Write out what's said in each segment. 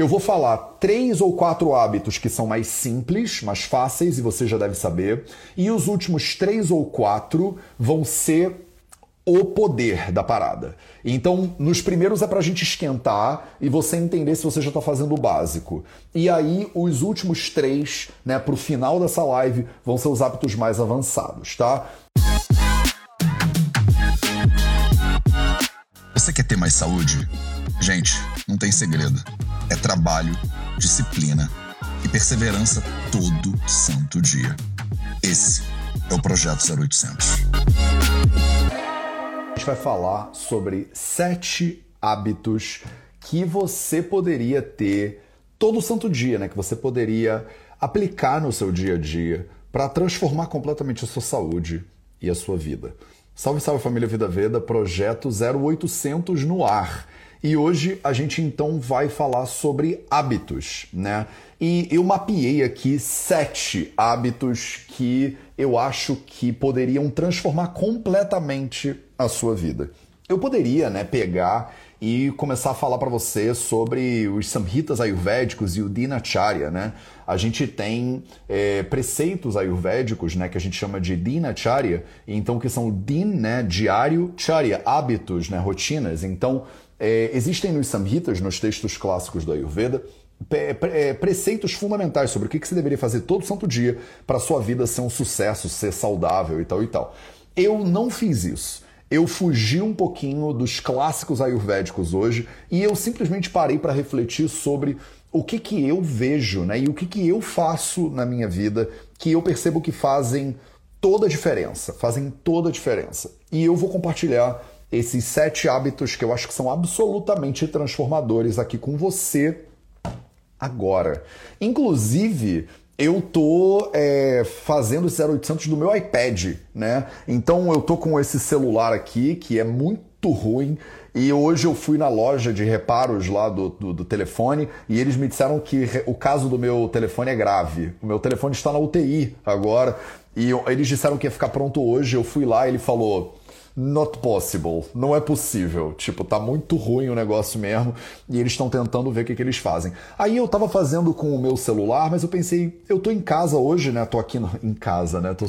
Eu vou falar três ou quatro hábitos que são mais simples, mais fáceis e você já deve saber. E os últimos três ou quatro vão ser o poder da parada. Então, nos primeiros é pra gente esquentar e você entender se você já tá fazendo o básico. E aí, os últimos três, né, pro final dessa live, vão ser os hábitos mais avançados, tá? Você quer ter mais saúde? Gente, não tem segredo. É trabalho, disciplina e perseverança todo santo dia. Esse é o Projeto 0800 gente vai falar sobre sete hábitos que você poderia ter todo santo dia, né? Que você poderia aplicar no seu dia a dia para transformar completamente a sua saúde e a sua vida. Salve, salve família Vida Veda, projeto 0800 no ar. E hoje a gente então vai falar sobre hábitos, né? E eu mapeei aqui sete hábitos que eu acho que poderiam transformar completamente a sua vida. Eu poderia, né, pegar e começar a falar para você sobre os samhitas ayurvédicos e o dinacharya, né? A gente tem é, preceitos ayurvédicos, né, que a gente chama de dinacharya, então que são din, né, diário, charya, hábitos, né, rotinas. Então é, existem nos Samhitas, nos textos clássicos do Ayurveda, é, preceitos fundamentais sobre o que você deveria fazer todo santo dia para sua vida ser um sucesso, ser saudável e tal e tal. Eu não fiz isso. Eu fugi um pouquinho dos clássicos ayurvédicos hoje e eu simplesmente parei para refletir sobre o que, que eu vejo né, e o que, que eu faço na minha vida que eu percebo que fazem toda a diferença, fazem toda a diferença. E eu vou compartilhar esses sete hábitos que eu acho que são absolutamente transformadores aqui com você agora. Inclusive, eu tô é, fazendo esse 0800 do meu iPad, né? Então eu tô com esse celular aqui que é muito ruim. E hoje eu fui na loja de reparos lá do, do, do, telefone e eles me disseram que o caso do meu telefone é grave. O meu telefone está na UTI agora e eles disseram que ia ficar pronto hoje. Eu fui lá e ele falou: not possible, não é possível. Tipo, tá muito ruim o negócio mesmo e eles estão tentando ver o que, que eles fazem. Aí eu tava fazendo com o meu celular, mas eu pensei, eu tô em casa hoje, né? Tô aqui no, em casa, né? Tô,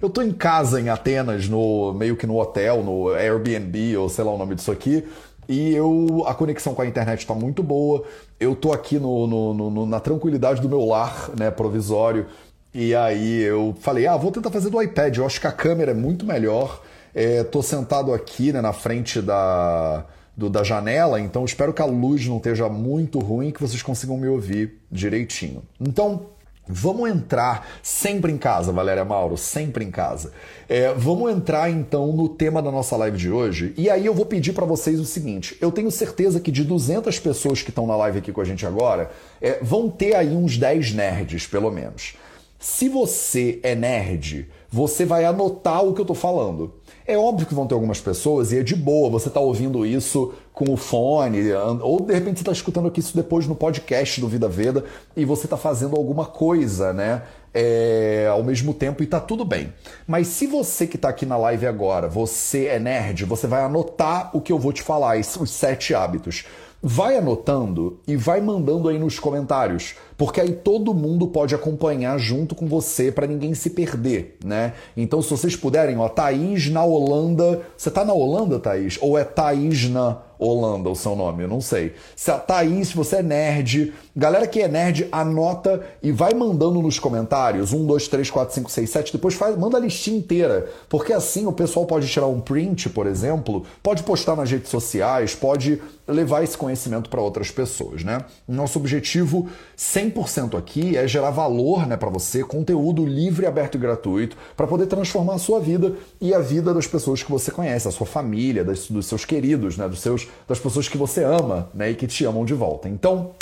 eu tô em casa em Atenas, no meio que no hotel, no Airbnb ou sei lá o nome disso aqui. E eu, a conexão com a internet está muito boa. Eu tô aqui no, no, no, na tranquilidade do meu lar, né, provisório. E aí eu falei, ah, vou tentar fazer do iPad. Eu acho que a câmera é muito melhor. Estou é, sentado aqui né, na frente da, do, da janela, então espero que a luz não esteja muito ruim que vocês consigam me ouvir direitinho. Então, Vamos entrar sempre em casa, Valéria Mauro, sempre em casa. É, vamos entrar então no tema da nossa live de hoje. E aí eu vou pedir para vocês o seguinte: eu tenho certeza que de 200 pessoas que estão na live aqui com a gente agora, é, vão ter aí uns 10 nerds, pelo menos. Se você é nerd, você vai anotar o que eu tô falando. É óbvio que vão ter algumas pessoas, e é de boa você tá ouvindo isso com o fone, ou de repente você tá escutando aqui isso depois no podcast do Vida Veda e você tá fazendo alguma coisa, né? É, ao mesmo tempo e tá tudo bem. Mas se você que tá aqui na live agora, você é nerd, você vai anotar o que eu vou te falar, os sete hábitos. Vai anotando e vai mandando aí nos comentários, porque aí todo mundo pode acompanhar junto com você para ninguém se perder, né? Então, se vocês puderem, ó, Thaís na Holanda. Você tá na Holanda, Thaís? Ou é Thaís na Holanda o seu nome, eu não sei. Se a Thaís, se você é nerd, galera que é nerd, anota e vai mandando nos comentários. Um, dois, três, quatro, cinco, seis, sete. Depois faz, manda a listinha inteira. Porque assim o pessoal pode tirar um print, por exemplo, pode postar nas redes sociais, pode levar esse conhecimento para outras pessoas, né? Nosso objetivo 100% aqui é gerar valor, né, para você, conteúdo livre, aberto e gratuito, para poder transformar a sua vida e a vida das pessoas que você conhece, a sua família, das, dos seus queridos, né, dos seus das pessoas que você ama, né, e que te amam de volta. Então,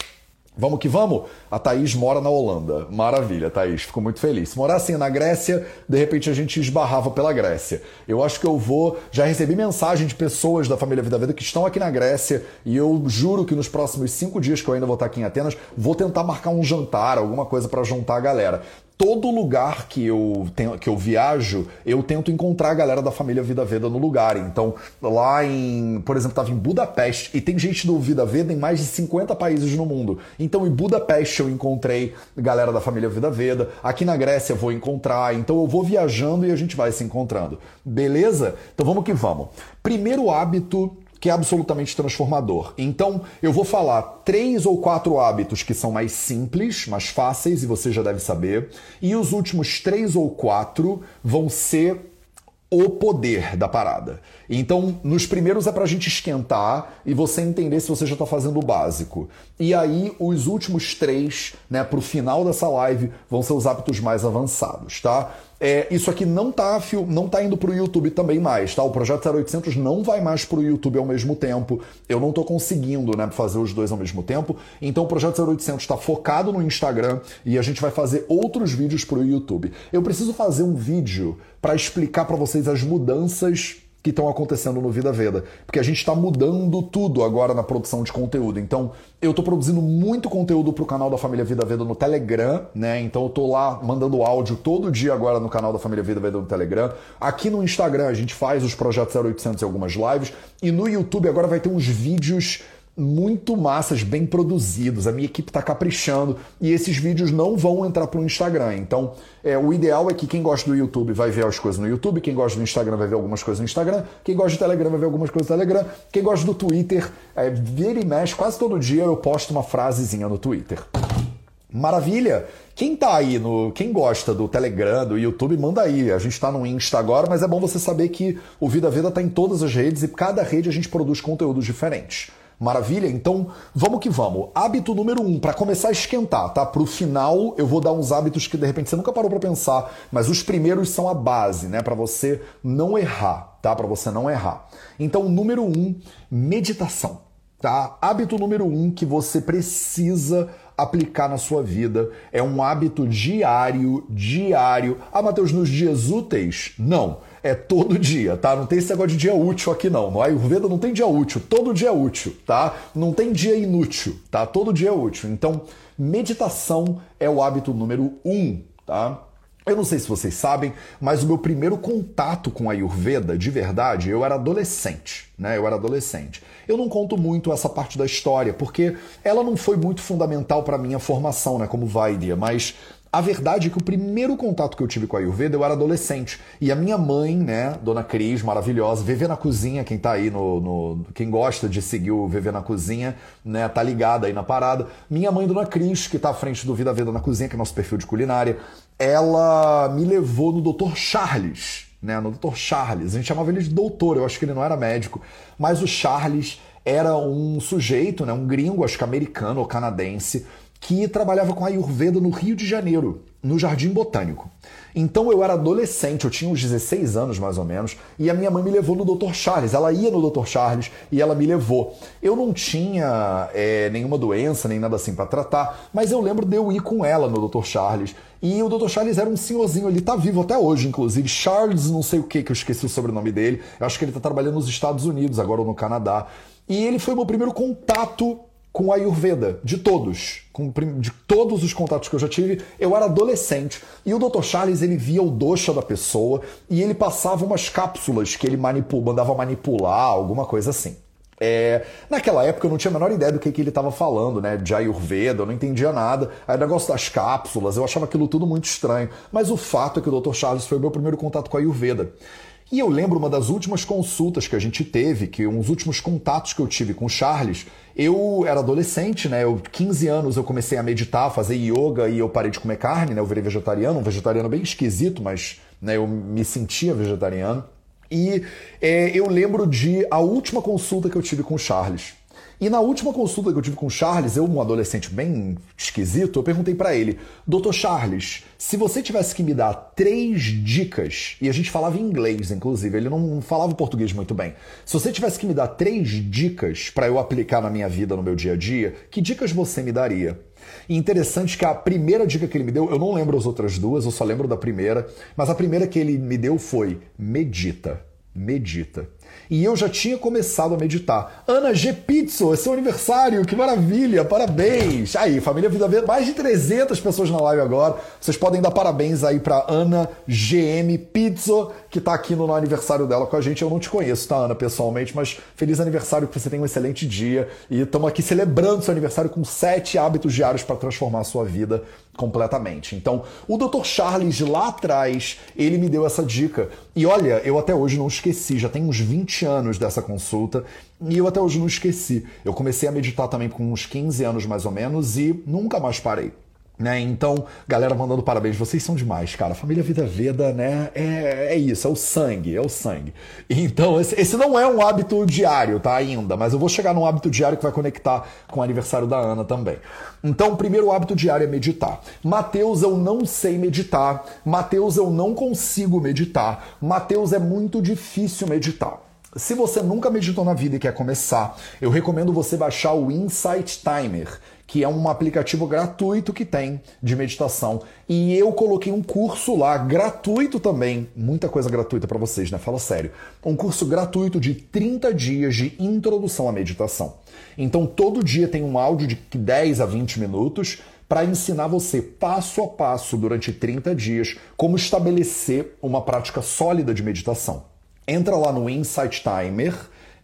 Vamos que vamos? A Thaís mora na Holanda. Maravilha, Thaís. Fico muito feliz. Se morasse na Grécia, de repente a gente esbarrava pela Grécia. Eu acho que eu vou. Já recebi mensagem de pessoas da família Vida Vida que estão aqui na Grécia e eu juro que nos próximos cinco dias que eu ainda vou estar aqui em Atenas, vou tentar marcar um jantar, alguma coisa para juntar a galera. Todo lugar que eu, tenho, que eu viajo, eu tento encontrar a galera da família Vida Veda no lugar. Então, lá em, por exemplo, estava em Budapeste e tem gente do Vida Veda em mais de 50 países no mundo. Então, em Budapeste eu encontrei galera da família Vida Veda. Aqui na Grécia eu vou encontrar. Então, eu vou viajando e a gente vai se encontrando. Beleza? Então, vamos que vamos. Primeiro hábito que é absolutamente transformador. Então, eu vou falar três ou quatro hábitos que são mais simples, mais fáceis, e você já deve saber, e os últimos três ou quatro vão ser o poder da parada. Então, nos primeiros é para a gente esquentar e você entender se você já está fazendo o básico. E aí, os últimos três, né, para o final dessa live, vão ser os hábitos mais avançados, tá? É, isso aqui não tá, não tá indo para o YouTube também mais, tá? O projeto 0800 não vai mais para o YouTube ao mesmo tempo. Eu não estou conseguindo, né, fazer os dois ao mesmo tempo. Então, o projeto 0800 está focado no Instagram e a gente vai fazer outros vídeos para o YouTube. Eu preciso fazer um vídeo para explicar para vocês as mudanças que estão acontecendo no Vida Veda. Porque a gente está mudando tudo agora na produção de conteúdo. Então, eu estou produzindo muito conteúdo para o canal da Família Vida Veda no Telegram, né? Então, eu estou lá mandando áudio todo dia agora no canal da Família Vida Veda no Telegram. Aqui no Instagram, a gente faz os projetos 0800 e algumas lives. E no YouTube, agora vai ter uns vídeos muito massas, bem produzidos. A minha equipe está caprichando e esses vídeos não vão entrar para o Instagram. Então, é, o ideal é que quem gosta do YouTube vai ver as coisas no YouTube, quem gosta do Instagram vai ver algumas coisas no Instagram, quem gosta do Telegram vai ver algumas coisas no Telegram, quem gosta do Twitter, é, vira e mexe, quase todo dia eu posto uma frasezinha no Twitter. Maravilha! Quem tá aí no. Quem gosta do Telegram, do YouTube, manda aí. A gente tá no Insta agora, mas é bom você saber que o Vida Vida tá em todas as redes e cada rede a gente produz conteúdos diferentes. Maravilha? Então vamos que vamos. Hábito número um, para começar a esquentar, tá? Pro final eu vou dar uns hábitos que de repente você nunca parou para pensar, mas os primeiros são a base, né? Para você não errar, tá? Para você não errar. Então, número um, meditação, tá? Hábito número um que você precisa aplicar na sua vida. É um hábito diário, diário. Ah, Mateus, nos dias úteis? Não é todo dia, tá? Não tem esse negócio de dia útil aqui não. No Ayurveda não tem dia útil, todo dia é útil, tá? Não tem dia inútil, tá? Todo dia é útil. Então, meditação é o hábito número um, tá? Eu não sei se vocês sabem, mas o meu primeiro contato com a Ayurveda, de verdade, eu era adolescente, né? Eu era adolescente. Eu não conto muito essa parte da história, porque ela não foi muito fundamental para minha formação, né, como Vaidya, mas a verdade é que o primeiro contato que eu tive com a Ayurveda eu era adolescente. E a minha mãe, né, Dona Cris, maravilhosa, Viver na Cozinha, quem tá aí no, no, Quem gosta de seguir o Viver na Cozinha, né, tá ligada aí na parada. Minha mãe, Dona Cris, que tá à frente do Vida Veda na Cozinha, que é nosso perfil de culinária, ela me levou no Dr. Charles, né, no Dr. Charles. A gente chamava ele de doutor, eu acho que ele não era médico. Mas o Charles era um sujeito, né, um gringo, acho que americano ou canadense, que trabalhava com Ayurveda no Rio de Janeiro, no Jardim Botânico. Então eu era adolescente, eu tinha uns 16 anos mais ou menos, e a minha mãe me levou no Dr. Charles. Ela ia no Dr. Charles e ela me levou. Eu não tinha é, nenhuma doença, nem nada assim para tratar, mas eu lembro de eu ir com ela no Dr. Charles. E o Dr. Charles era um senhorzinho, ele tá vivo até hoje, inclusive. Charles, não sei o que, que eu esqueci o sobrenome dele. Eu acho que ele tá trabalhando nos Estados Unidos agora ou no Canadá. E ele foi o meu primeiro contato com a Ayurveda, de todos, com, de todos os contatos que eu já tive, eu era adolescente e o Dr. Charles ele via o dosha da pessoa e ele passava umas cápsulas que ele manipul, mandava manipular, alguma coisa assim. É, naquela época eu não tinha a menor ideia do que, que ele estava falando, né? De Ayurveda, eu não entendia nada. Aí o negócio das cápsulas, eu achava aquilo tudo muito estranho. Mas o fato é que o Dr. Charles foi o meu primeiro contato com a Ayurveda. E eu lembro uma das últimas consultas que a gente teve, que uns últimos contatos que eu tive com o Charles, eu era adolescente, né? Eu 15 anos eu comecei a meditar, fazer yoga e eu parei de comer carne, né? Eu virei vegetariano, um vegetariano bem esquisito, mas né, eu me sentia vegetariano. E é, eu lembro de a última consulta que eu tive com o Charles. E na última consulta que eu tive com o Charles, eu, um adolescente bem esquisito, eu perguntei para ele: Doutor Charles, se você tivesse que me dar três dicas, e a gente falava em inglês, inclusive, ele não falava português muito bem. Se você tivesse que me dar três dicas para eu aplicar na minha vida, no meu dia a dia, que dicas você me daria? E interessante que a primeira dica que ele me deu, eu não lembro as outras duas, eu só lembro da primeira, mas a primeira que ele me deu foi: medita, medita. E eu já tinha começado a meditar. Ana G. Pizzo, é seu aniversário, que maravilha, parabéns! Aí, família Vida Verde, mais de 300 pessoas na live agora. Vocês podem dar parabéns aí para Ana GM Pizzo, que tá aqui no aniversário dela com a gente. Eu não te conheço, tá, Ana, pessoalmente, mas feliz aniversário, que você tenha um excelente dia. E estamos aqui celebrando seu aniversário com sete hábitos diários para transformar a sua vida completamente. Então, o Dr. Charles lá atrás, ele me deu essa dica. E olha, eu até hoje não esqueci, já tem uns 20 anos dessa consulta, e eu até hoje não esqueci. Eu comecei a meditar também com uns 15 anos mais ou menos e nunca mais parei. Né? Então, galera mandando parabéns, vocês são demais, cara. Família Vida Veda, né? É, é isso, é o sangue, é o sangue. Então, esse, esse, não é um hábito diário, tá? Ainda, mas eu vou chegar num hábito diário que vai conectar com o aniversário da Ana também. Então, o primeiro hábito diário é meditar. Mateus, eu não sei meditar. Mateus, eu não consigo meditar. Mateus, é muito difícil meditar. Se você nunca meditou na vida e quer começar, eu recomendo você baixar o Insight Timer que é um aplicativo gratuito que tem de meditação. E eu coloquei um curso lá, gratuito também, muita coisa gratuita para vocês, né? Fala sério. Um curso gratuito de 30 dias de introdução à meditação. Então, todo dia tem um áudio de 10 a 20 minutos para ensinar você passo a passo durante 30 dias como estabelecer uma prática sólida de meditação. Entra lá no Insight Timer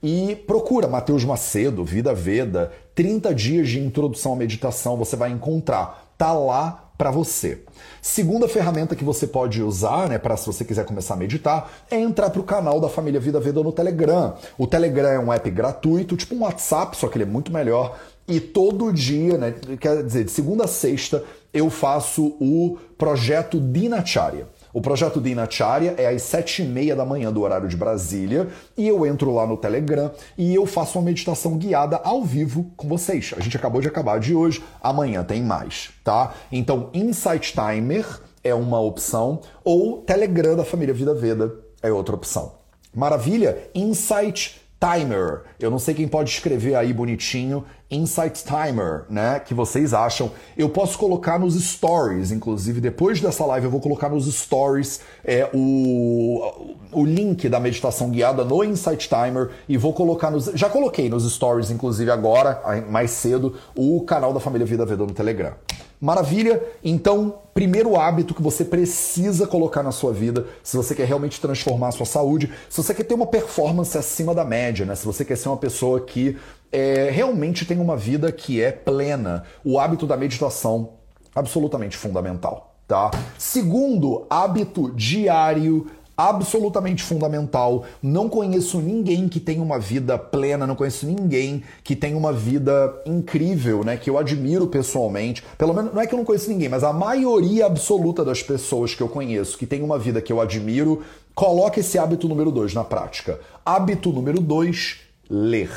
e procura Mateus Macedo, Vida Veda, 30 dias de introdução à meditação, você vai encontrar. Tá lá para você. Segunda ferramenta que você pode usar, né, para se você quiser começar a meditar, é entrar para o canal da família Vida Veda no Telegram. O Telegram é um app gratuito, tipo um WhatsApp, só que ele é muito melhor. E todo dia, né, quer dizer, de segunda a sexta, eu faço o projeto Dinacharya. O projeto Dinacharya é às sete e meia da manhã do horário de Brasília e eu entro lá no Telegram e eu faço uma meditação guiada ao vivo com vocês. A gente acabou de acabar de hoje, amanhã tem mais, tá? Então, Insight Timer é uma opção ou Telegram da família Vida Veda é outra opção. Maravilha? Insight Timer. Eu não sei quem pode escrever aí bonitinho Insight Timer, né? Que vocês acham. Eu posso colocar nos stories, inclusive depois dessa live eu vou colocar nos stories é, o, o link da meditação guiada no Insight Timer e vou colocar nos. Já coloquei nos stories, inclusive agora, mais cedo, o canal da Família Vida Veda no Telegram. Maravilha? Então, primeiro hábito que você precisa colocar na sua vida, se você quer realmente transformar a sua saúde, se você quer ter uma performance acima da média, né? Se você quer ser uma pessoa que é, realmente tem uma vida que é plena, o hábito da meditação absolutamente fundamental, tá? Segundo hábito diário absolutamente fundamental. Não conheço ninguém que tenha uma vida plena, não conheço ninguém que tenha uma vida incrível, né? Que eu admiro pessoalmente. Pelo menos, não é que eu não conheço ninguém, mas a maioria absoluta das pessoas que eu conheço que tem uma vida que eu admiro, coloca esse hábito número dois na prática. Hábito número dois: ler.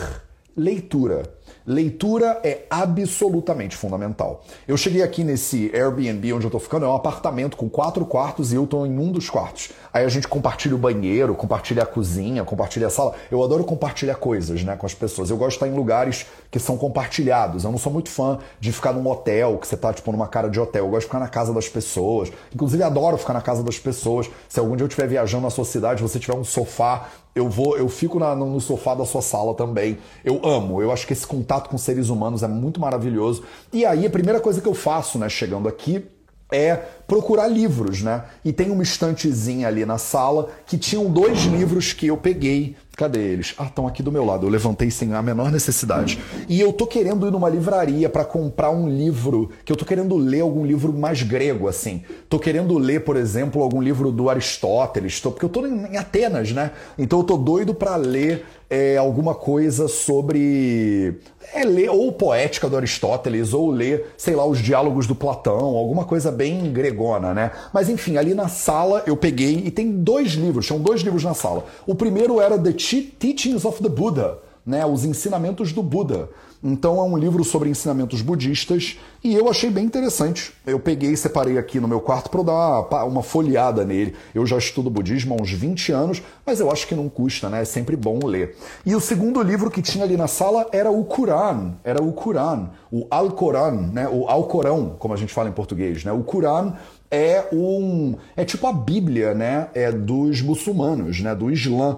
Leitura. Leitura é absolutamente fundamental. Eu cheguei aqui nesse Airbnb onde eu tô ficando, é um apartamento com quatro quartos e eu tô em um dos quartos. Aí a gente compartilha o banheiro, compartilha a cozinha, compartilha a sala. Eu adoro compartilhar coisas, né, com as pessoas. Eu gosto de estar em lugares que são compartilhados. Eu não sou muito fã de ficar num hotel, que você tá, tipo, numa cara de hotel. Eu gosto de ficar na casa das pessoas. Inclusive, adoro ficar na casa das pessoas. Se algum dia eu estiver viajando na sua cidade, você tiver um sofá, eu vou, eu fico na, no sofá da sua sala também. Eu amo. Eu acho que esse contato com seres humanos é muito maravilhoso. E aí, a primeira coisa que eu faço, né, chegando aqui, é procurar livros, né? E tem uma estantezinha ali na sala que tinham dois livros que eu peguei. Cadê eles? Ah, estão aqui do meu lado. Eu levantei sem a menor necessidade. E eu tô querendo ir numa livraria para comprar um livro que eu tô querendo ler algum livro mais grego assim. Tô querendo ler, por exemplo, algum livro do Aristóteles, tô, porque eu tô em Atenas, né? Então eu tô doido para ler é, alguma coisa sobre. É, ler ou poética do Aristóteles, ou ler, sei lá, os diálogos do Platão, alguma coisa bem gregona, né? Mas enfim, ali na sala eu peguei e tem dois livros, tinham dois livros na sala. O primeiro era The Teachings of the Buddha, né? Os ensinamentos do Buda. Então é um livro sobre ensinamentos budistas e eu achei bem interessante. Eu peguei e separei aqui no meu quarto para dar uma folheada nele. Eu já estudo budismo há uns 20 anos, mas eu acho que não custa, né? É sempre bom ler. E o segundo livro que tinha ali na sala era o Quran, era o Quran, o Alcorão, né? O Alcorão, como a gente fala em português, né? O Quran é um é tipo a Bíblia, né, é dos muçulmanos, né, do Islã.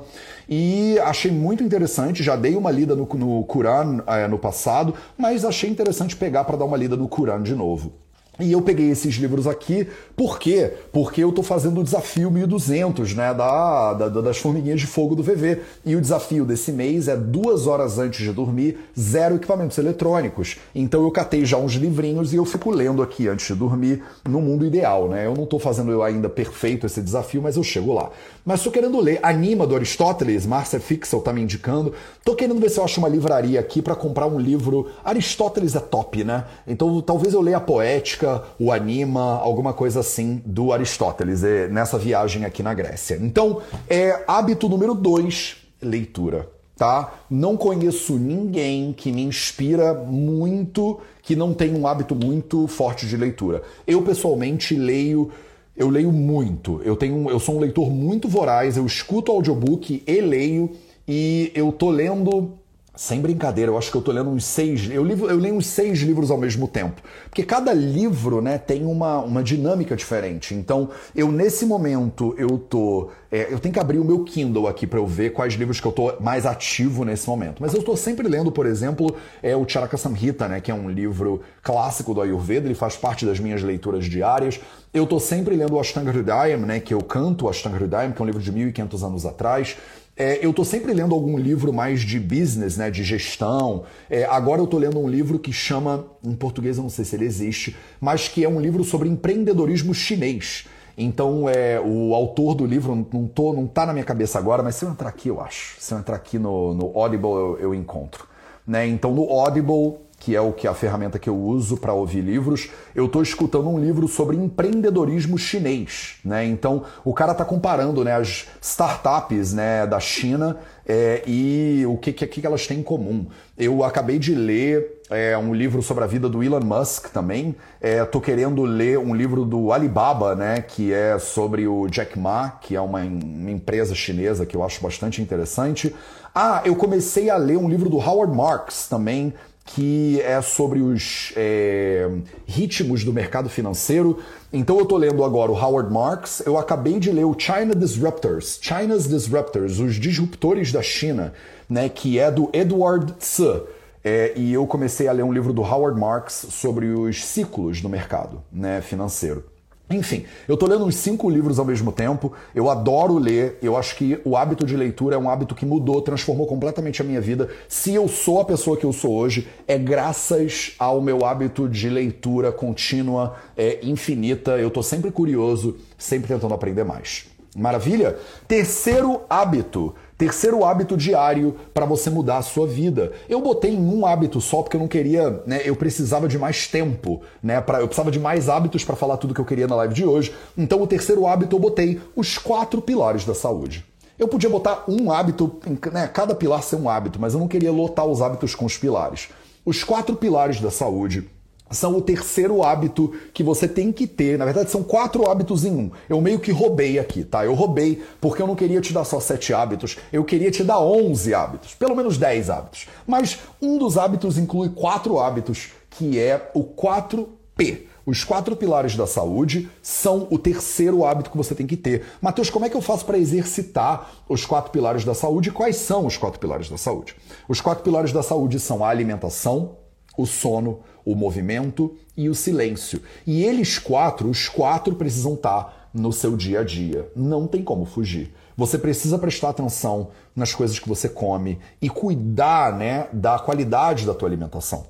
E achei muito interessante, já dei uma lida no, no Quran é, no passado, mas achei interessante pegar para dar uma lida no Quran de novo. E eu peguei esses livros aqui, por quê? Porque eu estou fazendo o desafio 1200, né, da, da, das formiguinhas de fogo do VV. E o desafio desse mês é duas horas antes de dormir, zero equipamentos eletrônicos. Então eu catei já uns livrinhos e eu fico lendo aqui antes de dormir, no mundo ideal, né? Eu não estou fazendo eu ainda perfeito esse desafio, mas eu chego lá. Mas estou querendo ler Anima do Aristóteles, Marcia Fixel tá me indicando. Tô querendo ver se eu acho uma livraria aqui para comprar um livro. Aristóteles é top, né? Então talvez eu leia a Poética o Anima, alguma coisa assim do Aristóteles, é, nessa viagem aqui na Grécia. Então, é hábito número dois, leitura. Tá? Não conheço ninguém que me inspira muito, que não tem um hábito muito forte de leitura. Eu pessoalmente leio eu leio muito. Eu tenho, eu sou um leitor muito voraz, eu escuto audiobook e leio e eu tô lendo sem brincadeira, eu acho que eu tô lendo uns seis. Eu, livro, eu leio uns seis livros ao mesmo tempo. Porque cada livro né, tem uma, uma dinâmica diferente. Então, eu nesse momento eu tô. É, eu tenho que abrir o meu Kindle aqui para eu ver quais livros que eu tô mais ativo nesse momento. Mas eu estou sempre lendo, por exemplo, é o Charaka Samhita, né, que é um livro clássico do Ayurveda, ele faz parte das minhas leituras diárias. Eu tô sempre lendo o Ashtanga Hridayam, né, que eu canto o Ashtanga Hridayam, que é um livro de 1500 anos atrás. É, eu estou sempre lendo algum livro mais de business, né, de gestão. É, agora eu estou lendo um livro que chama, em português eu não sei se ele existe, mas que é um livro sobre empreendedorismo chinês. Então, é, o autor do livro não, tô, não tá na minha cabeça agora, mas se eu entrar aqui, eu acho. Se eu entrar aqui no, no Audible, eu, eu encontro. Né? Então, no Audible, que é o que a ferramenta que eu uso para ouvir livros, eu estou escutando um livro sobre empreendedorismo chinês, né? Então o cara está comparando, né, as startups, né, da China é, e o que, que, que elas têm em comum. Eu acabei de ler é, um livro sobre a vida do Elon Musk também. Estou é, querendo ler um livro do Alibaba, né, que é sobre o Jack Ma, que é uma, uma empresa chinesa que eu acho bastante interessante. Ah, eu comecei a ler um livro do Howard Marks também, que é sobre os é, ritmos do mercado financeiro. Então eu estou lendo agora o Howard Marks, eu acabei de ler o China Disruptors, China's Disruptors, os disruptores da China, né, que é do Edward Tse. É, e eu comecei a ler um livro do Howard Marks sobre os ciclos do mercado né, financeiro. Enfim, eu tô lendo uns cinco livros ao mesmo tempo, eu adoro ler, eu acho que o hábito de leitura é um hábito que mudou, transformou completamente a minha vida. Se eu sou a pessoa que eu sou hoje, é graças ao meu hábito de leitura contínua, é, infinita. Eu tô sempre curioso, sempre tentando aprender mais. Maravilha? Terceiro hábito. Terceiro hábito diário para você mudar a sua vida. Eu botei em um hábito só porque eu não queria, né? Eu precisava de mais tempo, né? Pra, eu precisava de mais hábitos para falar tudo que eu queria na live de hoje. Então o terceiro hábito eu botei os quatro pilares da saúde. Eu podia botar um hábito, né? Cada pilar ser um hábito, mas eu não queria lotar os hábitos com os pilares. Os quatro pilares da saúde são o terceiro hábito que você tem que ter. Na verdade, são quatro hábitos em um. Eu meio que roubei aqui, tá? Eu roubei porque eu não queria te dar só sete hábitos, eu queria te dar onze hábitos, pelo menos dez hábitos. Mas um dos hábitos inclui quatro hábitos, que é o 4P. Os quatro pilares da saúde são o terceiro hábito que você tem que ter. Mateus, como é que eu faço para exercitar os quatro pilares da saúde? Quais são os quatro pilares da saúde? Os quatro pilares da saúde são a alimentação, o sono, o movimento e o silêncio. E eles quatro, os quatro precisam estar no seu dia a dia. Não tem como fugir. Você precisa prestar atenção nas coisas que você come e cuidar, né, da qualidade da tua alimentação.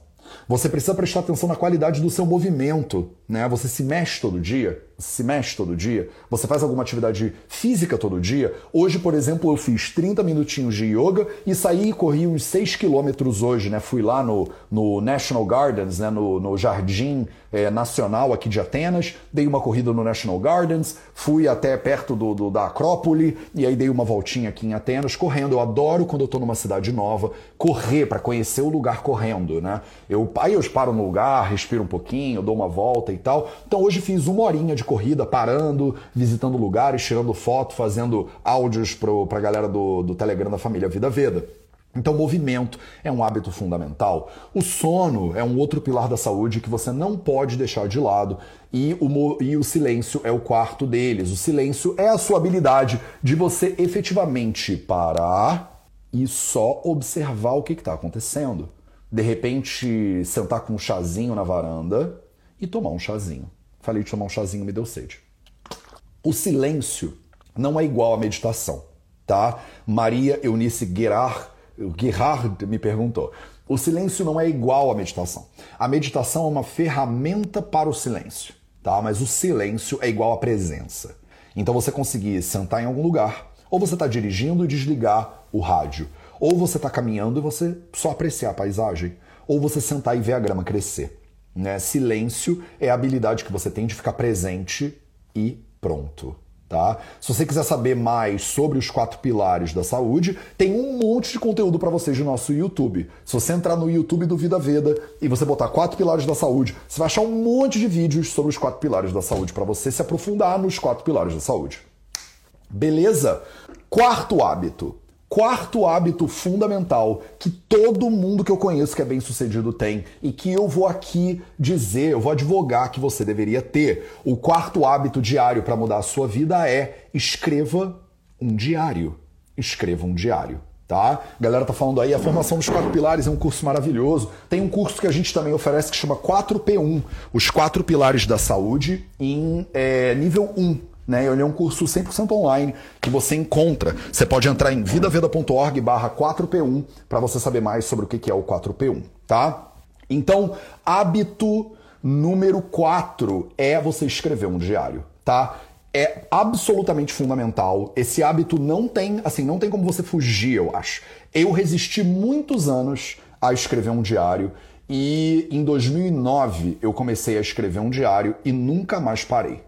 Você precisa prestar atenção na qualidade do seu movimento, né? Você se mexe todo dia, se mexe todo dia, você faz alguma atividade física todo dia. Hoje, por exemplo, eu fiz 30 minutinhos de yoga e saí e corri uns 6 quilômetros hoje, né? Fui lá no, no National Gardens, né? no, no Jardim é, Nacional aqui de Atenas, dei uma corrida no National Gardens, fui até perto do, do, da Acrópole e aí dei uma voltinha aqui em Atenas correndo. Eu adoro quando eu tô numa cidade nova, correr para conhecer o lugar correndo, né? Eu, aí eu paro no lugar, respiro um pouquinho, dou uma volta e tal. Então hoje fiz uma horinha de corrida, parando, visitando lugares, tirando foto, fazendo áudios para a galera do, do Telegram da família Vida Veda. Então, movimento é um hábito fundamental. O sono é um outro pilar da saúde que você não pode deixar de lado. E o, e o silêncio é o quarto deles. O silêncio é a sua habilidade de você efetivamente parar e só observar o que está acontecendo. De repente, sentar com um chazinho na varanda e tomar um chazinho. Falei de tomar um chazinho, me deu sede. O silêncio não é igual à meditação, tá? Maria Eunice Gerard o Gerhard me perguntou. O silêncio não é igual à meditação. A meditação é uma ferramenta para o silêncio, tá? Mas o silêncio é igual à presença. Então você conseguir sentar em algum lugar, ou você está dirigindo e desligar o rádio, ou você está caminhando e você só apreciar a paisagem, ou você sentar e ver a grama crescer. Né? Silêncio é a habilidade que você tem de ficar presente e pronto. Tá? Se você quiser saber mais sobre os quatro pilares da saúde, tem um monte de conteúdo para vocês no nosso YouTube. Se você entrar no YouTube do Vida Veda e você botar quatro pilares da saúde, você vai achar um monte de vídeos sobre os quatro pilares da saúde para você se aprofundar nos quatro pilares da saúde. Beleza? Quarto hábito: Quarto hábito fundamental que todo mundo que eu conheço que é bem sucedido tem e que eu vou aqui dizer, eu vou advogar que você deveria ter. O quarto hábito diário para mudar a sua vida é escreva um diário. Escreva um diário. Tá? A galera tá falando aí, a formação dos quatro pilares é um curso maravilhoso. Tem um curso que a gente também oferece que chama 4P1, os quatro pilares da saúde em é, nível 1. Né? Ele é um curso 100% online que você encontra. Você pode entrar em vidaveda.org barra 4P1 para você saber mais sobre o que é o 4P1, tá? Então, hábito número 4 é você escrever um diário, tá? É absolutamente fundamental. Esse hábito não tem, assim, não tem como você fugir, eu acho. Eu resisti muitos anos a escrever um diário e em 2009 eu comecei a escrever um diário e nunca mais parei.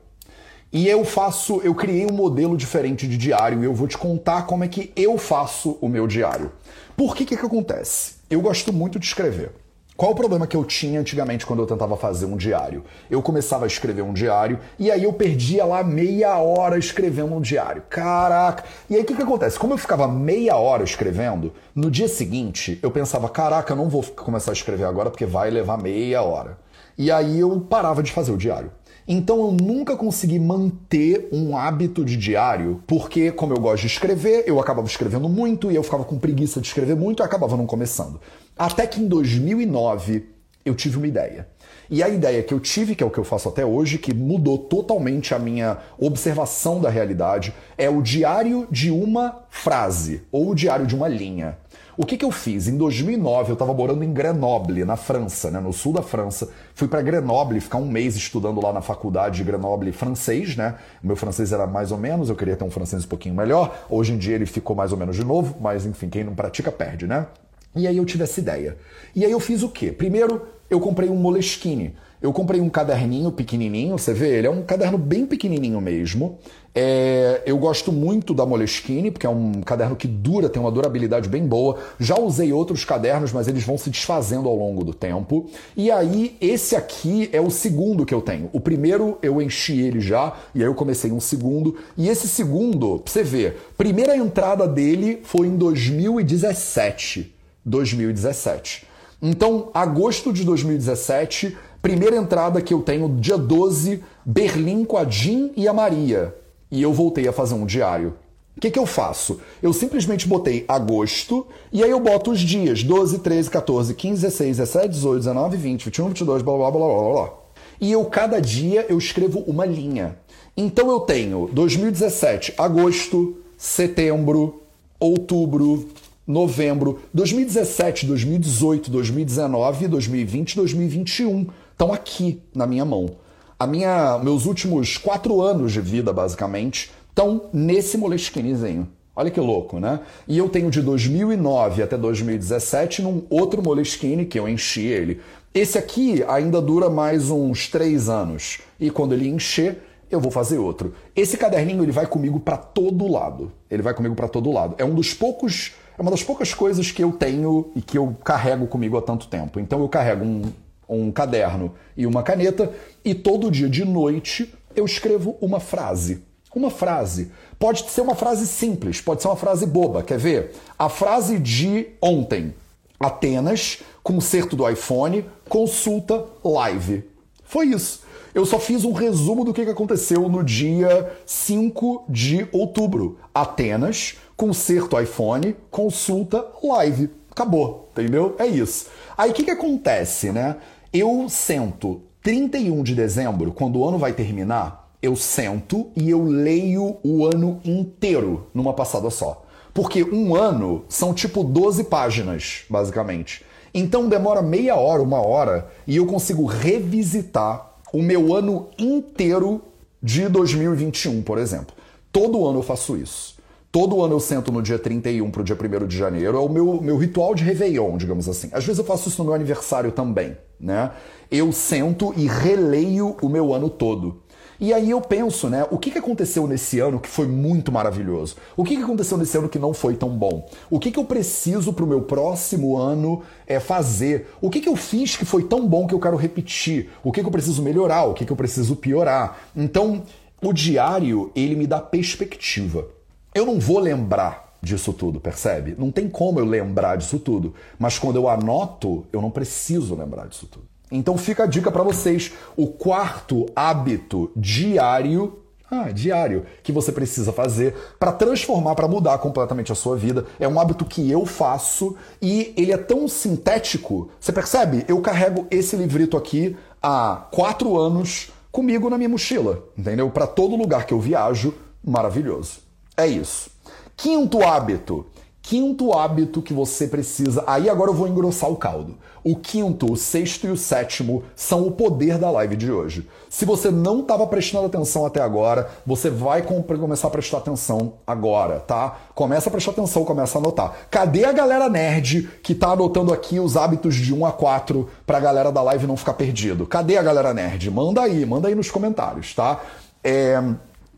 E eu faço, eu criei um modelo diferente de diário e eu vou te contar como é que eu faço o meu diário. Por que que, que acontece? Eu gosto muito de escrever. Qual o problema que eu tinha antigamente quando eu tentava fazer um diário? Eu começava a escrever um diário e aí eu perdia lá meia hora escrevendo um diário. Caraca! E aí o que, que acontece? Como eu ficava meia hora escrevendo, no dia seguinte eu pensava: caraca, eu não vou começar a escrever agora porque vai levar meia hora. E aí eu parava de fazer o diário. Então eu nunca consegui manter um hábito de diário, porque, como eu gosto de escrever, eu acabava escrevendo muito e eu ficava com preguiça de escrever muito e acabava não começando. Até que em 2009 eu tive uma ideia. E a ideia que eu tive, que é o que eu faço até hoje, que mudou totalmente a minha observação da realidade, é o diário de uma frase ou o diário de uma linha. O que, que eu fiz? Em 2009, eu estava morando em Grenoble, na França, né, no sul da França. Fui para Grenoble ficar um mês estudando lá na faculdade de Grenoble francês, né? O meu francês era mais ou menos, eu queria ter um francês um pouquinho melhor. Hoje em dia ele ficou mais ou menos de novo, mas enfim, quem não pratica perde, né? E aí eu tive essa ideia. E aí eu fiz o quê? Primeiro, eu comprei um Moleskine. Eu comprei um caderninho pequenininho, você vê, ele é um caderno bem pequenininho mesmo. É, eu gosto muito da Moleskine, porque é um caderno que dura, tem uma durabilidade bem boa. Já usei outros cadernos, mas eles vão se desfazendo ao longo do tempo. E aí, esse aqui é o segundo que eu tenho. O primeiro eu enchi ele já, e aí eu comecei um segundo. E esse segundo, pra você ver, primeira entrada dele foi em 2017. 2017. Então, agosto de 2017, primeira entrada que eu tenho, dia 12, Berlim com a Jean e a Maria e eu voltei a fazer um diário. O que, que eu faço? Eu simplesmente botei agosto e aí eu boto os dias 12, 13, 14, 15, 16, 17, 18, 19, 20, 21, 22, blá blá blá blá blá. E eu, cada dia, eu escrevo uma linha. Então eu tenho 2017, agosto, setembro, outubro, novembro, 2017, 2018, 2019, 2020, 2021 estão aqui na minha mão a minha, meus últimos quatro anos de vida, basicamente, estão nesse Moleskinizinho. Olha que louco, né? E eu tenho de 2009 até 2017 num outro Moleskine que eu enchi ele. Esse aqui ainda dura mais uns três anos. E quando ele encher, eu vou fazer outro. Esse caderninho ele vai comigo para todo lado. Ele vai comigo para todo lado. É um dos poucos, é uma das poucas coisas que eu tenho e que eu carrego comigo há tanto tempo. Então eu carrego um um caderno e uma caneta, e todo dia de noite eu escrevo uma frase. Uma frase. Pode ser uma frase simples, pode ser uma frase boba. Quer ver? A frase de ontem. Atenas, conserto do iPhone, consulta live. Foi isso. Eu só fiz um resumo do que aconteceu no dia 5 de outubro. Atenas, conserto iPhone, consulta live. Acabou, entendeu? É isso. Aí o que, que acontece, né? Eu sento 31 de dezembro, quando o ano vai terminar, eu sento e eu leio o ano inteiro numa passada só. Porque um ano são tipo 12 páginas, basicamente. Então demora meia hora, uma hora, e eu consigo revisitar o meu ano inteiro de 2021, por exemplo. Todo ano eu faço isso. Todo ano eu sento no dia 31 para o dia 1 de janeiro. É o meu, meu ritual de Réveillon, digamos assim. Às vezes eu faço isso no meu aniversário também, né? Eu sento e releio o meu ano todo. E aí eu penso, né, o que, que aconteceu nesse ano que foi muito maravilhoso? O que, que aconteceu nesse ano que não foi tão bom? O que, que eu preciso para o meu próximo ano é, fazer? O que, que eu fiz que foi tão bom que eu quero repetir? O que, que eu preciso melhorar? O que, que eu preciso piorar? Então, o diário, ele me dá perspectiva. Eu não vou lembrar disso tudo, percebe? Não tem como eu lembrar disso tudo. Mas quando eu anoto, eu não preciso lembrar disso tudo. Então fica a dica para vocês. O quarto hábito diário ah, diário que você precisa fazer para transformar, para mudar completamente a sua vida. É um hábito que eu faço e ele é tão sintético. Você percebe? Eu carrego esse livrito aqui há quatro anos comigo na minha mochila, entendeu? Para todo lugar que eu viajo, maravilhoso. É isso. Quinto hábito quinto hábito que você precisa. Aí agora eu vou engrossar o caldo. O quinto, o sexto e o sétimo são o poder da live de hoje. Se você não estava prestando atenção até agora, você vai começar a prestar atenção agora, tá? Começa a prestar atenção, começa a anotar. Cadê a galera nerd que tá anotando aqui os hábitos de 1 a 4 pra galera da live não ficar perdido? Cadê a galera nerd? Manda aí, manda aí nos comentários, tá? É...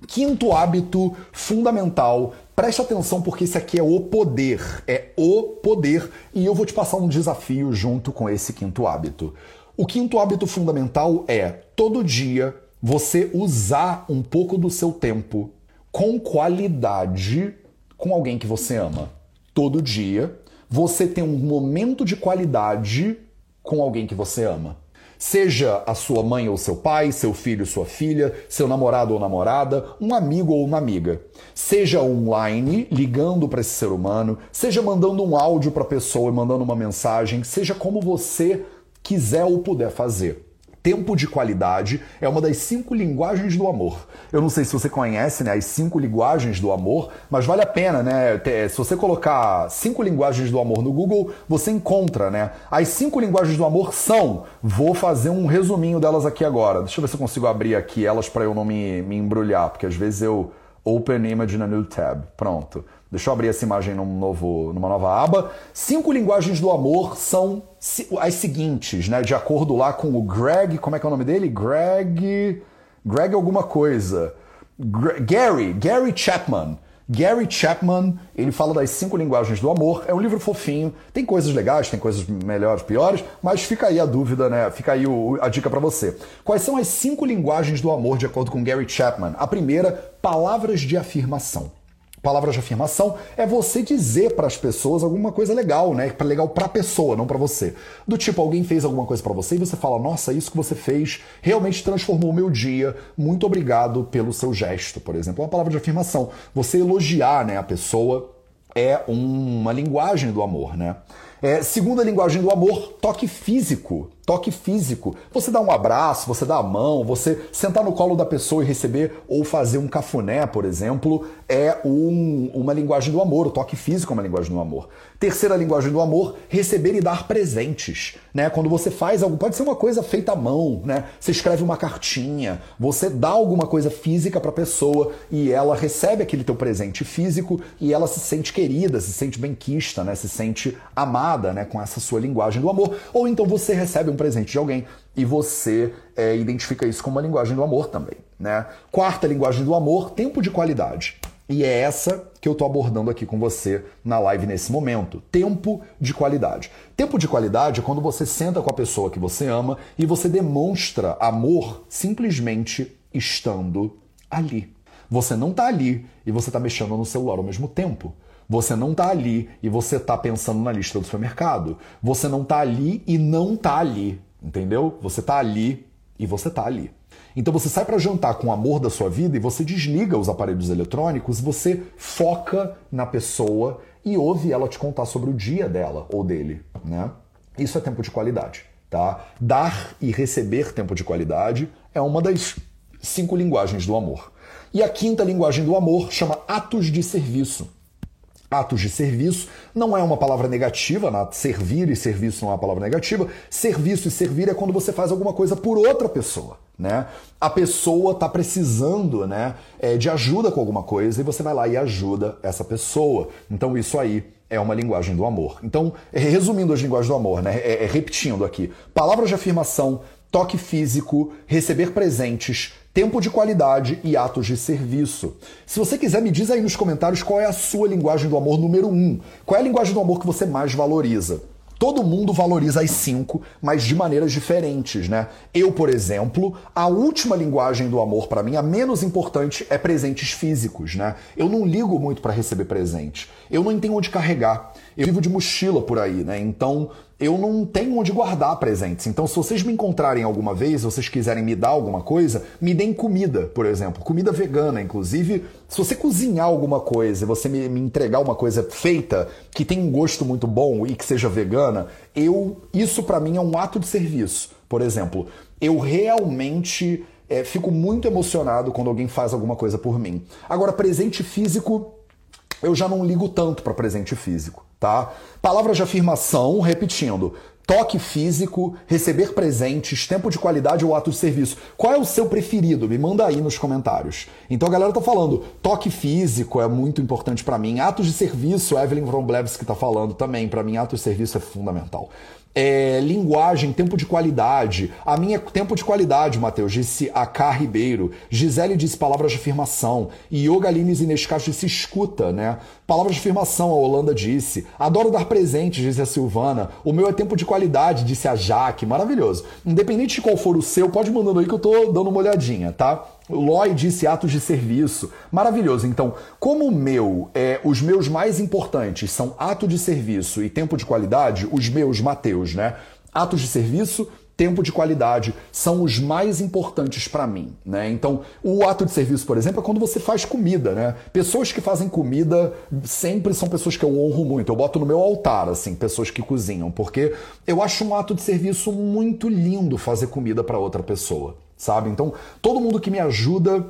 Quinto hábito fundamental Preste atenção porque esse aqui é o poder, é o poder, e eu vou te passar um desafio junto com esse quinto hábito. O quinto hábito fundamental é todo dia você usar um pouco do seu tempo com qualidade com alguém que você ama. Todo dia você tem um momento de qualidade com alguém que você ama. Seja a sua mãe ou seu pai, seu filho ou sua filha, seu namorado ou namorada, um amigo ou uma amiga. Seja online, ligando para esse ser humano, seja mandando um áudio para a pessoa e mandando uma mensagem, seja como você quiser ou puder fazer. Tempo de qualidade é uma das cinco linguagens do amor. Eu não sei se você conhece né, as cinco linguagens do amor, mas vale a pena, né? Se você colocar cinco linguagens do amor no Google, você encontra, né? As cinco linguagens do amor são. Vou fazer um resuminho delas aqui agora. Deixa eu ver se eu consigo abrir aqui elas para eu não me, me embrulhar, porque às vezes eu open image na new tab. Pronto. Deixa eu abrir essa imagem num novo, numa nova aba. Cinco linguagens do amor são as seguintes, né? De acordo lá com o Greg, como é que é o nome dele? Greg. Greg alguma coisa. Gary, Gary Chapman. Gary Chapman, ele fala das cinco linguagens do amor. É um livro fofinho, tem coisas legais, tem coisas melhores, piores, mas fica aí a dúvida, né? Fica aí o, a dica para você. Quais são as cinco linguagens do amor de acordo com Gary Chapman? A primeira, palavras de afirmação. Palavras de afirmação é você dizer para as pessoas alguma coisa legal, né? Para legal para a pessoa, não para você. Do tipo alguém fez alguma coisa para você e você fala: "Nossa, isso que você fez realmente transformou o meu dia. Muito obrigado pelo seu gesto", por exemplo. É uma palavra de afirmação. Você elogiar, né, a pessoa é uma linguagem do amor, né? É, segunda linguagem do amor, toque físico. Toque físico. Você dá um abraço, você dá a mão, você sentar no colo da pessoa e receber, ou fazer um cafuné, por exemplo, é um, uma linguagem do amor. O toque físico é uma linguagem do amor. Terceira linguagem do amor, receber e dar presentes. Né? Quando você faz algo, pode ser uma coisa feita à mão, né? Você escreve uma cartinha, você dá alguma coisa física para a pessoa e ela recebe aquele teu presente físico e ela se sente querida, se sente benquista, né? Se sente amada, né? Com essa sua linguagem do amor. Ou então você recebe um presente de alguém e você é, identifica isso como uma linguagem do amor também. Né? Quarta linguagem do amor, tempo de qualidade. E é essa que eu estou abordando aqui com você na live nesse momento. Tempo de qualidade. Tempo de qualidade é quando você senta com a pessoa que você ama e você demonstra amor simplesmente estando ali. Você não está ali e você está mexendo no celular ao mesmo tempo. Você não está ali e você está pensando na lista do supermercado. Você não está ali e não está ali, entendeu? Você está ali e você está ali. Então você sai para jantar com o amor da sua vida e você desliga os aparelhos eletrônicos, você foca na pessoa e ouve ela te contar sobre o dia dela ou dele, né? Isso é tempo de qualidade, tá? Dar e receber tempo de qualidade é uma das cinco linguagens do amor. E a quinta linguagem do amor chama atos de serviço. Atos de serviço não é uma palavra negativa, né? servir e serviço não é uma palavra negativa. Serviço e servir é quando você faz alguma coisa por outra pessoa. Né? A pessoa está precisando né, é, de ajuda com alguma coisa e você vai lá e ajuda essa pessoa. Então isso aí é uma linguagem do amor. Então, resumindo as linguagens do amor, né, é, é repetindo aqui: palavras de afirmação, toque físico, receber presentes, tempo de qualidade e atos de serviço. Se você quiser, me diz aí nos comentários qual é a sua linguagem do amor número um. Qual é a linguagem do amor que você mais valoriza? Todo mundo valoriza as cinco, mas de maneiras diferentes, né? Eu, por exemplo, a última linguagem do amor para mim, a menos importante, é presentes físicos, né? Eu não ligo muito para receber presente. Eu não tenho onde carregar. Eu vivo de mochila por aí, né? Então, eu não tenho onde guardar presentes. Então, se vocês me encontrarem alguma vez, vocês quiserem me dar alguma coisa, me deem comida, por exemplo. Comida vegana, inclusive. Se você cozinhar alguma coisa e você me, me entregar uma coisa feita, que tem um gosto muito bom e que seja vegana, eu isso para mim é um ato de serviço. Por exemplo, eu realmente é, fico muito emocionado quando alguém faz alguma coisa por mim. Agora, presente físico, eu já não ligo tanto para presente físico tá? Palavras de afirmação, repetindo. Toque físico, receber presentes, tempo de qualidade ou ato de serviço. Qual é o seu preferido? Me manda aí nos comentários. Então a galera tá falando, toque físico é muito importante para mim. Atos de serviço, Evelyn Vromblevski tá falando também. Para mim, ato de serviço é fundamental é, linguagem, tempo de qualidade. A minha tempo de qualidade, Matheus, disse a K. Ribeiro. Gisele disse palavras de afirmação. Yoga Lines Inescas disse escuta, né? Palavras de afirmação, a Holanda disse. Adoro dar presentes, disse a Silvana. O meu é tempo de qualidade, disse a Jaque. Maravilhoso. Independente de qual for o seu, pode mandando aí que eu tô dando uma olhadinha, tá? Loy disse atos de serviço. Maravilhoso. Então, como o meu, é, os meus mais importantes são ato de serviço e tempo de qualidade, os meus, Mateus, né? Atos de serviço, tempo de qualidade são os mais importantes para mim, né? Então, o ato de serviço, por exemplo, é quando você faz comida, né? Pessoas que fazem comida sempre são pessoas que eu honro muito. Eu boto no meu altar, assim, pessoas que cozinham, porque eu acho um ato de serviço muito lindo fazer comida para outra pessoa sabe? Então, todo mundo que me ajuda,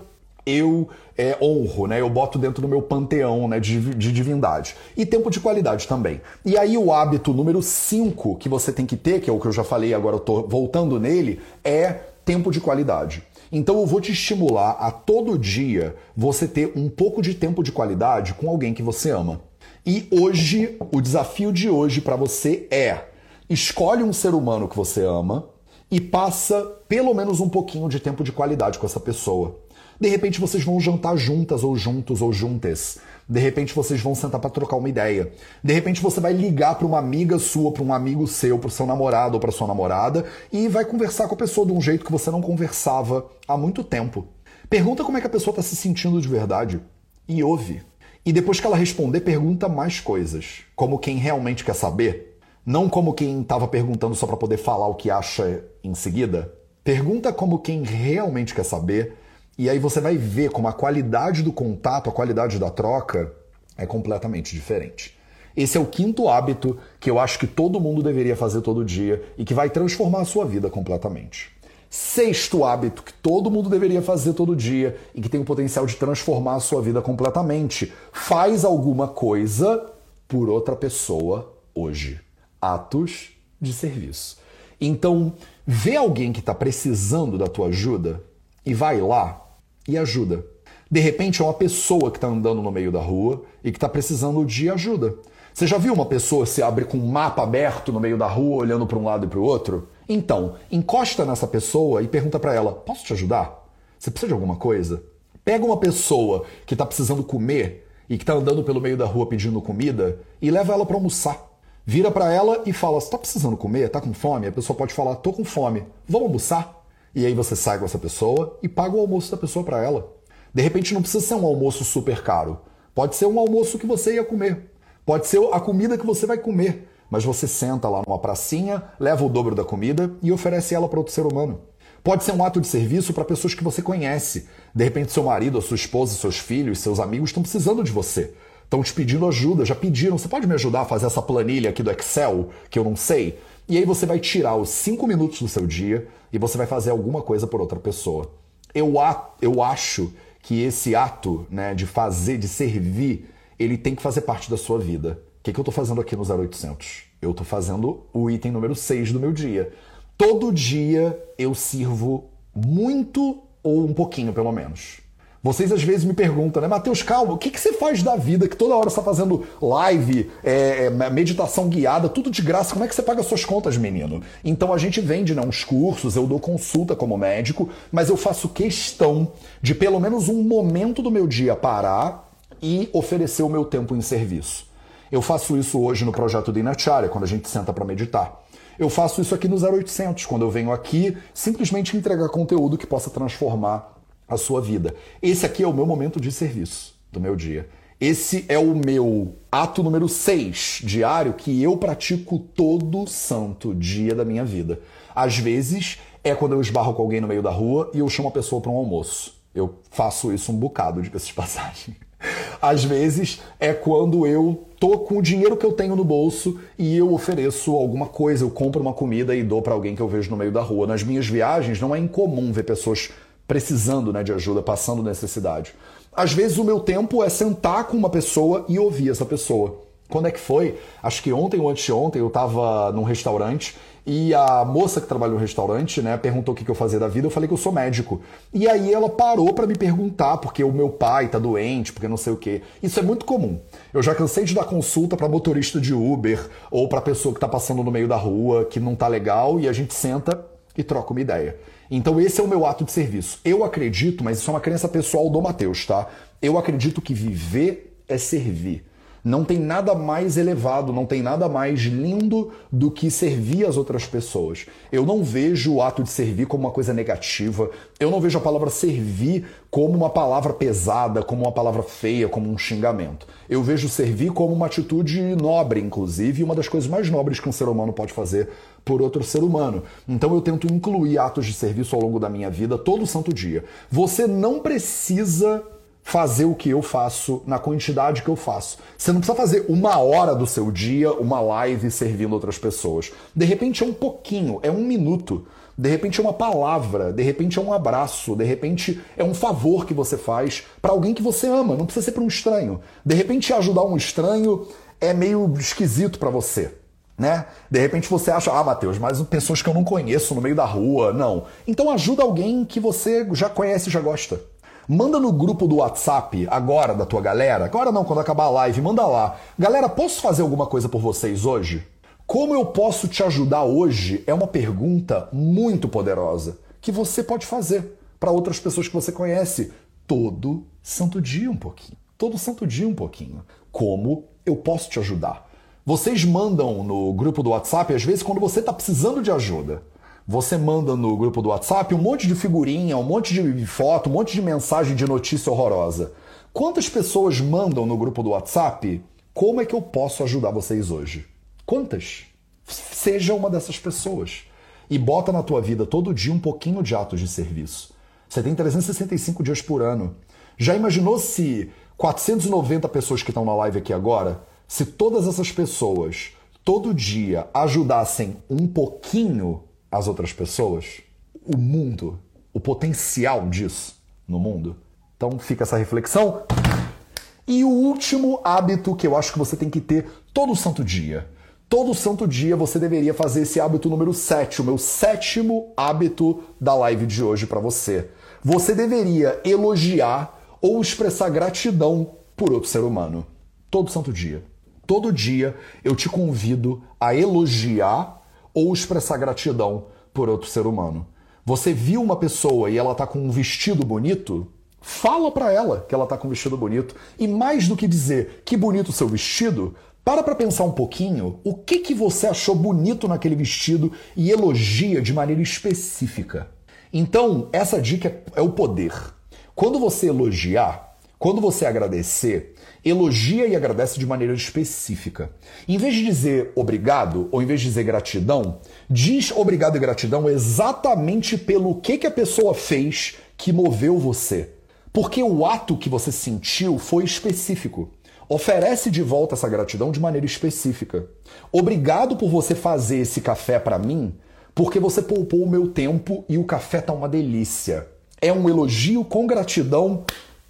eu é, honro, né? Eu boto dentro do meu panteão né, de, de divindade. E tempo de qualidade também. E aí o hábito número 5 que você tem que ter, que é o que eu já falei, agora eu tô voltando nele, é tempo de qualidade. Então eu vou te estimular a todo dia você ter um pouco de tempo de qualidade com alguém que você ama. E hoje, o desafio de hoje para você é: escolhe um ser humano que você ama, e passa pelo menos um pouquinho de tempo de qualidade com essa pessoa. De repente vocês vão jantar juntas ou juntos ou juntas. De repente vocês vão sentar para trocar uma ideia. De repente você vai ligar para uma amiga sua, para um amigo seu, para seu namorado ou para sua namorada e vai conversar com a pessoa de um jeito que você não conversava há muito tempo. Pergunta como é que a pessoa está se sentindo de verdade e ouve. E depois que ela responder, pergunta mais coisas, como quem realmente quer saber não como quem estava perguntando só para poder falar o que acha em seguida. Pergunta como quem realmente quer saber, e aí você vai ver como a qualidade do contato, a qualidade da troca é completamente diferente. Esse é o quinto hábito que eu acho que todo mundo deveria fazer todo dia e que vai transformar a sua vida completamente. Sexto hábito que todo mundo deveria fazer todo dia e que tem o potencial de transformar a sua vida completamente. Faz alguma coisa por outra pessoa hoje atos de serviço. Então, vê alguém que está precisando da tua ajuda e vai lá e ajuda. De repente é uma pessoa que está andando no meio da rua e que está precisando de ajuda. Você já viu uma pessoa se abre com um mapa aberto no meio da rua, olhando para um lado e para o outro? Então, encosta nessa pessoa e pergunta para ela: posso te ajudar? Você precisa de alguma coisa? Pega uma pessoa que está precisando comer e que está andando pelo meio da rua pedindo comida e leva ela para almoçar. Vira para ela e fala: "Você tá precisando comer? Tá com fome?" A pessoa pode falar: "Tô com fome. Vamos almoçar?" E aí você sai com essa pessoa e paga o almoço da pessoa para ela. De repente não precisa ser um almoço super caro. Pode ser um almoço que você ia comer. Pode ser a comida que você vai comer. Mas você senta lá numa pracinha, leva o dobro da comida e oferece ela para outro ser humano. Pode ser um ato de serviço para pessoas que você conhece. De repente, seu marido, a sua esposa, seus filhos, seus amigos estão precisando de você. Estão te pedindo ajuda, já pediram. Você pode me ajudar a fazer essa planilha aqui do Excel que eu não sei? E aí você vai tirar os cinco minutos do seu dia e você vai fazer alguma coisa por outra pessoa. Eu, eu acho que esse ato né, de fazer, de servir, ele tem que fazer parte da sua vida. O que, que eu estou fazendo aqui no 0800? Eu estou fazendo o item número 6 do meu dia. Todo dia eu sirvo muito ou um pouquinho, pelo menos. Vocês às vezes me perguntam, né, Matheus, calma, o que, que você faz da vida que toda hora está fazendo live, é, é, meditação guiada, tudo de graça, como é que você paga suas contas, menino? Então a gente vende né, uns cursos, eu dou consulta como médico, mas eu faço questão de pelo menos um momento do meu dia parar e oferecer o meu tempo em serviço. Eu faço isso hoje no projeto do Inacharya, quando a gente senta para meditar. Eu faço isso aqui no 0800, quando eu venho aqui simplesmente entregar conteúdo que possa transformar a sua vida. Esse aqui é o meu momento de serviço do meu dia. Esse é o meu ato número 6 diário que eu pratico todo santo dia da minha vida. Às vezes é quando eu esbarro com alguém no meio da rua e eu chamo a pessoa para um almoço. Eu faço isso um bocado, de passagem. Às vezes é quando eu tô com o dinheiro que eu tenho no bolso e eu ofereço alguma coisa, eu compro uma comida e dou para alguém que eu vejo no meio da rua. Nas minhas viagens não é incomum ver pessoas precisando né, de ajuda, passando necessidade. Às vezes o meu tempo é sentar com uma pessoa e ouvir essa pessoa. Quando é que foi? Acho que ontem ou anteontem eu estava num restaurante e a moça que trabalha no restaurante, né, perguntou o que eu fazia da vida. Eu falei que eu sou médico. E aí ela parou para me perguntar porque o meu pai tá doente, porque não sei o quê. Isso é muito comum. Eu já cansei de dar consulta para motorista de Uber ou para pessoa que tá passando no meio da rua que não tá legal e a gente senta e troca uma ideia. Então esse é o meu ato de serviço. Eu acredito, mas isso é uma crença pessoal do Mateus, tá? Eu acredito que viver é servir. Não tem nada mais elevado, não tem nada mais lindo do que servir as outras pessoas. Eu não vejo o ato de servir como uma coisa negativa. Eu não vejo a palavra servir como uma palavra pesada, como uma palavra feia, como um xingamento. Eu vejo servir como uma atitude nobre, inclusive, uma das coisas mais nobres que um ser humano pode fazer por outro ser humano. Então eu tento incluir atos de serviço ao longo da minha vida todo santo dia. Você não precisa fazer o que eu faço na quantidade que eu faço. Você não precisa fazer uma hora do seu dia, uma live servindo outras pessoas. De repente é um pouquinho, é um minuto. De repente é uma palavra, de repente é um abraço, de repente é um favor que você faz para alguém que você ama, não precisa ser para um estranho. De repente ajudar um estranho é meio esquisito para você. Né? De repente você acha, ah, Matheus, mas pessoas que eu não conheço no meio da rua. Não. Então ajuda alguém que você já conhece e já gosta. Manda no grupo do WhatsApp agora da tua galera. Agora não, quando acabar a live, manda lá. Galera, posso fazer alguma coisa por vocês hoje? Como eu posso te ajudar hoje? É uma pergunta muito poderosa que você pode fazer para outras pessoas que você conhece todo santo dia um pouquinho. Todo santo dia um pouquinho. Como eu posso te ajudar? Vocês mandam no grupo do WhatsApp às vezes quando você está precisando de ajuda. Você manda no grupo do WhatsApp um monte de figurinha, um monte de foto, um monte de mensagem de notícia horrorosa. Quantas pessoas mandam no grupo do WhatsApp? Como é que eu posso ajudar vocês hoje? Quantas? Seja uma dessas pessoas. E bota na tua vida todo dia um pouquinho de atos de serviço. Você tem 365 dias por ano. Já imaginou se 490 pessoas que estão na live aqui agora, se todas essas pessoas todo dia ajudassem um pouquinho as outras pessoas, o mundo, o potencial disso no mundo. Então fica essa reflexão. E o último hábito que eu acho que você tem que ter todo santo dia. Todo santo dia você deveria fazer esse hábito número 7, o meu sétimo hábito da live de hoje para você. Você deveria elogiar ou expressar gratidão por outro ser humano. Todo santo dia. Todo dia eu te convido a elogiar ou expressar gratidão por outro ser humano. Você viu uma pessoa e ela tá com um vestido bonito? Fala para ela que ela tá com um vestido bonito. E mais do que dizer que bonito o seu vestido, para para pensar um pouquinho o que, que você achou bonito naquele vestido e elogia de maneira específica. Então, essa dica é o poder. Quando você elogiar, quando você agradecer, elogia e agradece de maneira específica. Em vez de dizer obrigado ou em vez de dizer gratidão, diz obrigado e gratidão exatamente pelo que, que a pessoa fez que moveu você. Porque o ato que você sentiu foi específico. Oferece de volta essa gratidão de maneira específica. Obrigado por você fazer esse café para mim, porque você poupou o meu tempo e o café tá uma delícia. É um elogio com gratidão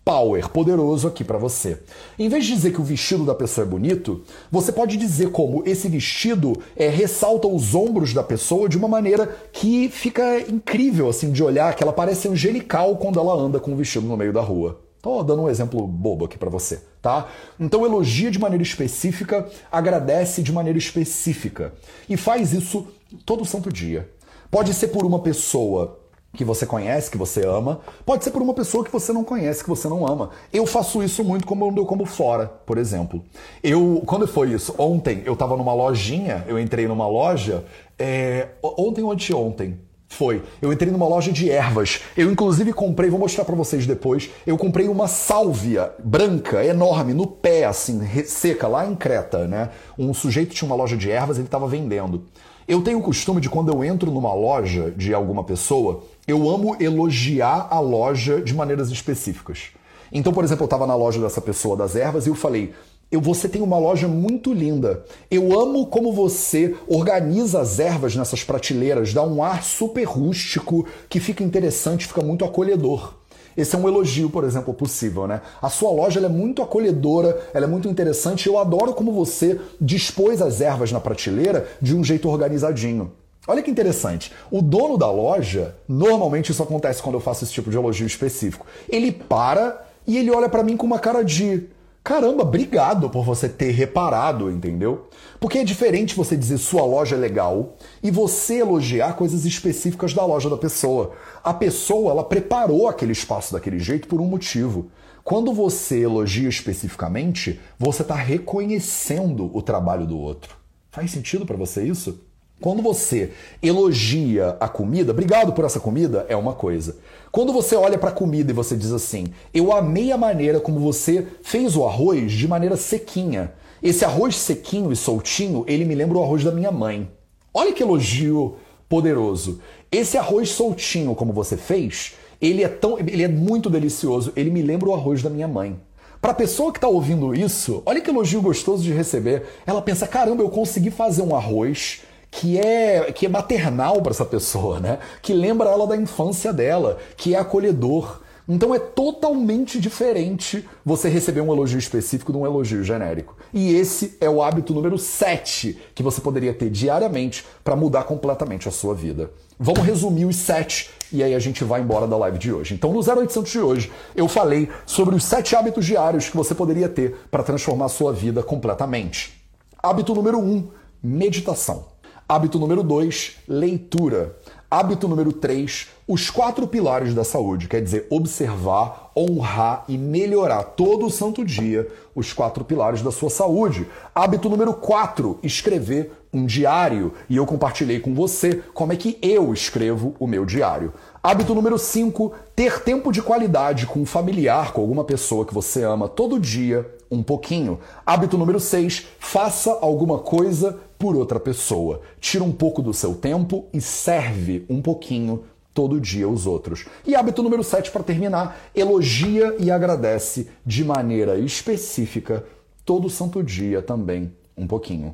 power, poderoso aqui para você. Em vez de dizer que o vestido da pessoa é bonito, você pode dizer como esse vestido é, ressalta os ombros da pessoa de uma maneira que fica incrível assim de olhar, que ela parece angelical quando ela anda com o vestido no meio da rua. Tô dando um exemplo bobo aqui para você, tá? Então elogia de maneira específica, agradece de maneira específica e faz isso todo santo dia. Pode ser por uma pessoa que você conhece, que você ama, pode ser por uma pessoa que você não conhece, que você não ama. Eu faço isso muito como eu como fora, por exemplo. Eu, quando foi isso? Ontem eu estava numa lojinha, eu entrei numa loja, é, ontem ou anteontem, foi. Eu entrei numa loja de ervas. Eu inclusive comprei, vou mostrar para vocês depois. Eu comprei uma sálvia branca, enorme, no pé, assim, seca, lá em Creta, né? Um sujeito tinha uma loja de ervas, ele estava vendendo. Eu tenho o costume de quando eu entro numa loja de alguma pessoa, eu amo elogiar a loja de maneiras específicas. Então, por exemplo, eu estava na loja dessa pessoa das ervas e eu falei: eu, você tem uma loja muito linda. Eu amo como você organiza as ervas nessas prateleiras, dá um ar super rústico que fica interessante, fica muito acolhedor. Esse é um elogio, por exemplo, possível, né? A sua loja é muito acolhedora, ela é muito interessante. Eu adoro como você dispôs as ervas na prateleira de um jeito organizadinho. Olha que interessante. O dono da loja, normalmente isso acontece quando eu faço esse tipo de elogio específico. Ele para e ele olha para mim com uma cara de Caramba, obrigado por você ter reparado, entendeu? Porque é diferente você dizer sua loja é legal e você elogiar coisas específicas da loja da pessoa. A pessoa, ela preparou aquele espaço daquele jeito por um motivo. Quando você elogia especificamente, você está reconhecendo o trabalho do outro. Faz sentido para você isso? Quando você elogia a comida, obrigado por essa comida, é uma coisa. Quando você olha para a comida e você diz assim, eu amei a maneira como você fez o arroz de maneira sequinha. Esse arroz sequinho e soltinho, ele me lembra o arroz da minha mãe. Olha que elogio poderoso. Esse arroz soltinho como você fez, ele é tão, ele é muito delicioso. Ele me lembra o arroz da minha mãe. Para a pessoa que está ouvindo isso, olha que elogio gostoso de receber. Ela pensa: caramba, eu consegui fazer um arroz que é, que é maternal para essa pessoa, né? Que lembra ela da infância dela, que é acolhedor. Então é totalmente diferente você receber um elogio específico de um elogio genérico. E esse é o hábito número 7 que você poderia ter diariamente para mudar completamente a sua vida. Vamos resumir os 7 e aí a gente vai embora da live de hoje. Então no 0800 de hoje eu falei sobre os 7 hábitos diários que você poderia ter para transformar a sua vida completamente. Hábito número 1, meditação. Hábito número 2, leitura. Hábito número 3, os quatro pilares da saúde, quer dizer, observar, honrar e melhorar todo o santo dia os quatro pilares da sua saúde. Hábito número 4, escrever um diário. E eu compartilhei com você como é que eu escrevo o meu diário. Hábito número 5, ter tempo de qualidade com um familiar, com alguma pessoa que você ama todo dia, um pouquinho. Hábito número 6, faça alguma coisa por outra pessoa. Tira um pouco do seu tempo e serve um pouquinho todo dia os outros. E hábito número 7 para terminar, elogia e agradece de maneira específica todo santo dia também um pouquinho.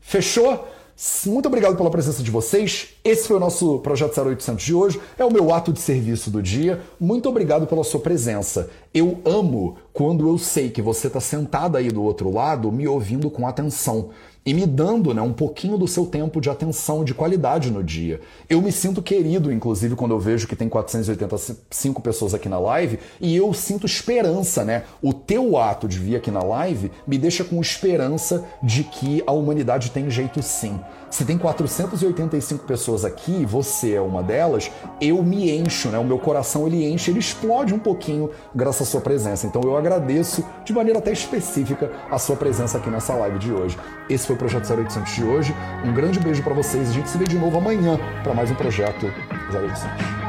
Fechou? Muito obrigado pela presença de vocês. Esse foi o nosso Projeto 0800 de hoje. É o meu ato de serviço do dia. Muito obrigado pela sua presença. Eu amo quando eu sei que você está sentado aí do outro lado me ouvindo com atenção e me dando né, um pouquinho do seu tempo de atenção, de qualidade no dia. Eu me sinto querido, inclusive, quando eu vejo que tem 485 pessoas aqui na live, e eu sinto esperança, né? O teu ato de vir aqui na live me deixa com esperança de que a humanidade tem jeito sim. Se tem 485 pessoas aqui, você é uma delas, eu me encho, né? O meu coração ele enche, ele explode um pouquinho graças à sua presença. Então eu agradeço de maneira até específica a sua presença aqui nessa live de hoje. Esse foi o projeto 0800 de hoje. Um grande beijo para vocês. A gente se vê de novo amanhã para mais um projeto 0800.